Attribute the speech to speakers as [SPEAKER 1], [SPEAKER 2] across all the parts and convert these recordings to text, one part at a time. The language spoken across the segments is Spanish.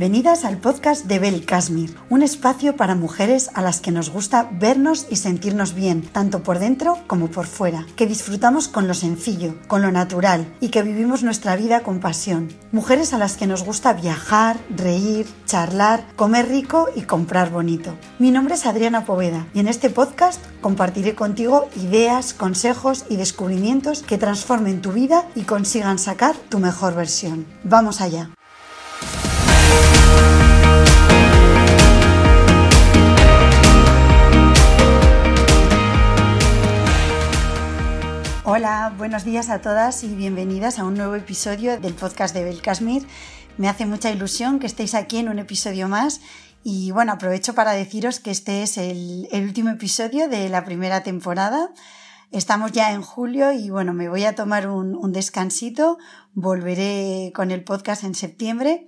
[SPEAKER 1] Bienvenidas al podcast de Bel Kashmir, un espacio para mujeres a las que nos gusta vernos y sentirnos bien, tanto por dentro como por fuera, que disfrutamos con lo sencillo, con lo natural y que vivimos nuestra vida con pasión. Mujeres a las que nos gusta viajar, reír, charlar, comer rico y comprar bonito. Mi nombre es Adriana Poveda y en este podcast compartiré contigo ideas, consejos y descubrimientos que transformen tu vida y consigan sacar tu mejor versión. Vamos allá. Hola, buenos días a todas y bienvenidas a un nuevo episodio del podcast de Bel Kashmir. Me hace mucha ilusión que estéis aquí en un episodio más y bueno, aprovecho para deciros que este es el, el último episodio de la primera temporada. Estamos ya en julio y bueno, me voy a tomar un, un descansito, volveré con el podcast en septiembre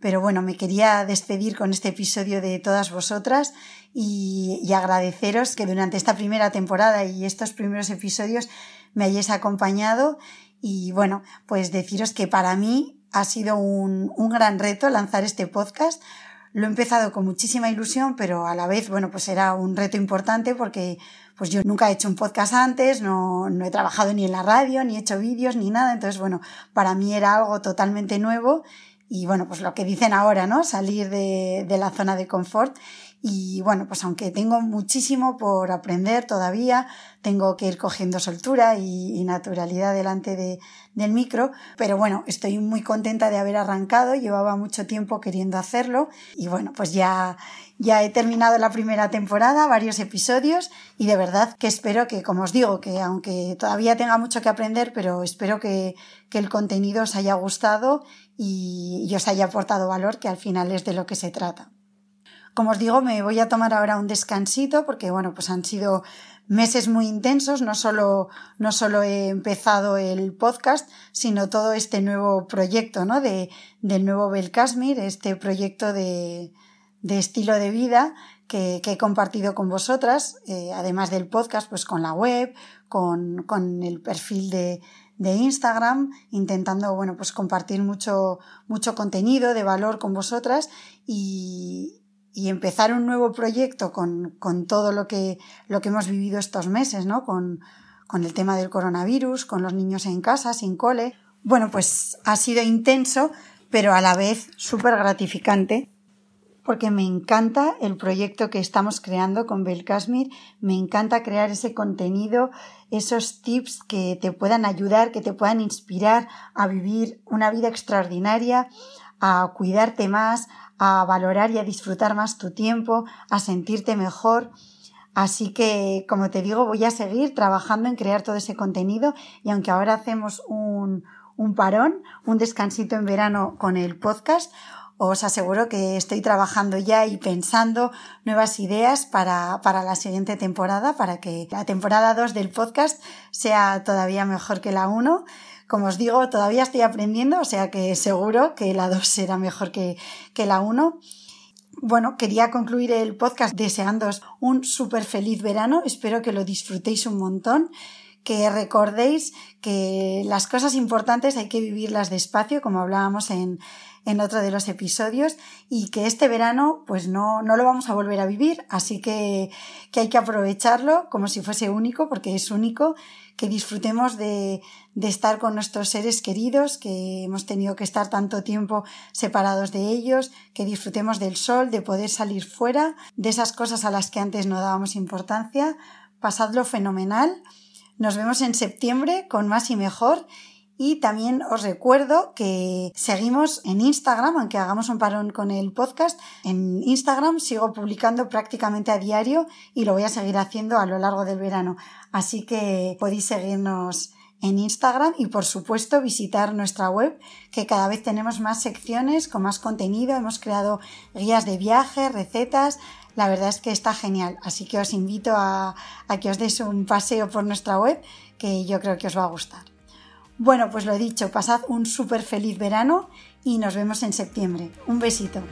[SPEAKER 1] pero bueno, me quería despedir con este episodio de todas vosotras y, y, agradeceros que durante esta primera temporada y estos primeros episodios me hayáis acompañado y bueno, pues deciros que para mí ha sido un, un gran reto lanzar este podcast. Lo he empezado con muchísima ilusión, pero a la vez, bueno, pues era un reto importante porque pues yo nunca he hecho un podcast antes, no, no he trabajado ni en la radio, ni he hecho vídeos, ni nada. Entonces, bueno, para mí era algo totalmente nuevo y bueno, pues lo que dicen ahora, ¿no? Salir de, de, la zona de confort. Y bueno, pues aunque tengo muchísimo por aprender todavía, tengo que ir cogiendo soltura y, naturalidad delante de, del micro, pero bueno, estoy muy contenta de haber arrancado, llevaba mucho tiempo queriendo hacerlo y bueno, pues ya, ya he terminado la primera temporada, varios episodios y de verdad que espero que, como os digo, que aunque todavía tenga mucho que aprender, pero espero que, que el contenido os haya gustado y, y os haya aportado valor, que al final es de lo que se trata. Como os digo, me voy a tomar ahora un descansito porque, bueno, pues han sido meses muy intensos, no solo, no solo he empezado el podcast, sino todo este nuevo proyecto, ¿no? De, del nuevo Belkasmir, este proyecto de, de estilo de vida que, que, he compartido con vosotras, eh, además del podcast, pues con la web, con, con el perfil de, de Instagram, intentando, bueno, pues compartir mucho, mucho contenido de valor con vosotras y, y empezar un nuevo proyecto con, con todo lo que, lo que hemos vivido estos meses, ¿no? Con, con el tema del coronavirus, con los niños en casa, sin cole. Bueno, pues ha sido intenso, pero a la vez súper gratificante, porque me encanta el proyecto que estamos creando con Belkasmir, me encanta crear ese contenido, esos tips que te puedan ayudar, que te puedan inspirar a vivir una vida extraordinaria, a cuidarte más, a valorar y a disfrutar más tu tiempo, a sentirte mejor. Así que, como te digo, voy a seguir trabajando en crear todo ese contenido y aunque ahora hacemos un, un parón, un descansito en verano con el podcast, os aseguro que estoy trabajando ya y pensando nuevas ideas para, para la siguiente temporada, para que la temporada 2 del podcast sea todavía mejor que la 1 como os digo, todavía estoy aprendiendo, o sea que seguro que la 2 será mejor que, que la 1. Bueno, quería concluir el podcast deseándoos un súper feliz verano. Espero que lo disfrutéis un montón, que recordéis que las cosas importantes hay que vivirlas despacio, como hablábamos en, en otro de los episodios y que este verano pues no, no lo vamos a volver a vivir, así que, que hay que aprovecharlo como si fuese único, porque es único, que disfrutemos de, de estar con nuestros seres queridos, que hemos tenido que estar tanto tiempo separados de ellos, que disfrutemos del sol, de poder salir fuera, de esas cosas a las que antes no dábamos importancia. Pasadlo fenomenal. Nos vemos en septiembre con más y mejor Y también os recuerdo que seguimos en Instagram, aunque hagamos un parón con el podcast. En Instagram sigo publicando prácticamente a diario y lo voy a seguir haciendo a lo largo del verano. Así que podéis seguirnos en Instagram y por supuesto visitar nuestra web que cada vez tenemos más secciones con más contenido. Hemos creado guías de viaje, recetas. La verdad es que está genial. Así que os invito a, que os deis un paseo por nuestra web que yo creo que os va a gustar. Bueno, pues lo he dicho, pasad un súper feliz verano y nos vemos en septiembre. Un besito.